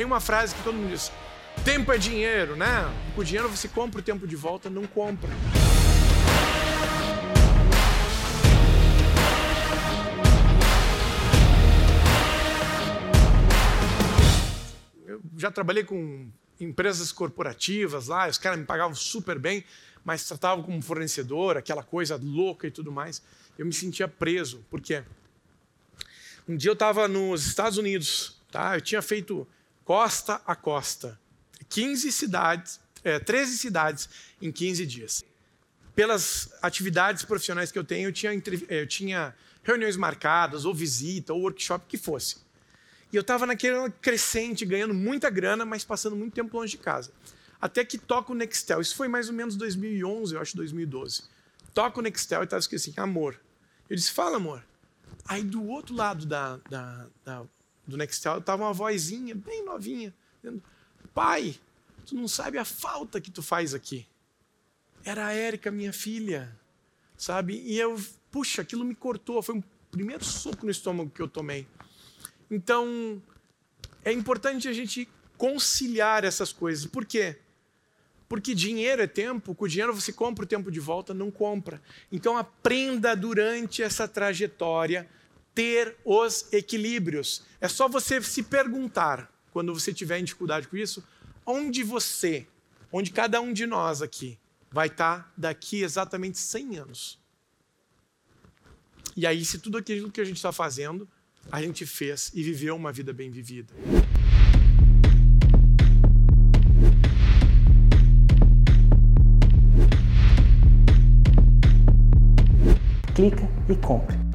Tem uma frase que todo mundo diz: tempo é dinheiro, né? Com dinheiro você compra o tempo de volta, não compra. Eu já trabalhei com empresas corporativas lá, os caras me pagavam super bem, mas tratavam como fornecedor, aquela coisa louca e tudo mais. Eu me sentia preso, por quê? Um dia eu estava nos Estados Unidos, tá? Eu tinha feito costa a costa, 15 cidades, é, 13 cidades em 15 dias. Pelas atividades profissionais que eu tenho, eu tinha, eu tinha reuniões marcadas, ou visita, ou workshop, que fosse. E eu estava naquele crescente, ganhando muita grana, mas passando muito tempo longe de casa. Até que toca o Nextel. Isso foi mais ou menos 2011, eu acho, 2012. Toca o Nextel e estava escrito assim, amor. Eu disse, fala, amor. Aí do outro lado da, da, da do Nextel estava uma vozinha, bem novinha, dizendo, pai, tu não sabe a falta que tu faz aqui. Era a Érica, minha filha, sabe? E eu, puxa, aquilo me cortou. Foi o primeiro soco no estômago que eu tomei. Então, é importante a gente conciliar essas coisas. Por quê? Porque dinheiro é tempo, com o dinheiro você compra o tempo de volta, não compra. Então aprenda durante essa trajetória ter os equilíbrios. É só você se perguntar, quando você tiver em dificuldade com isso, onde você, onde cada um de nós aqui vai estar daqui exatamente 100 anos. E aí, se tudo aquilo que a gente está fazendo a gente fez e viveu uma vida bem vivida. Clica e compre.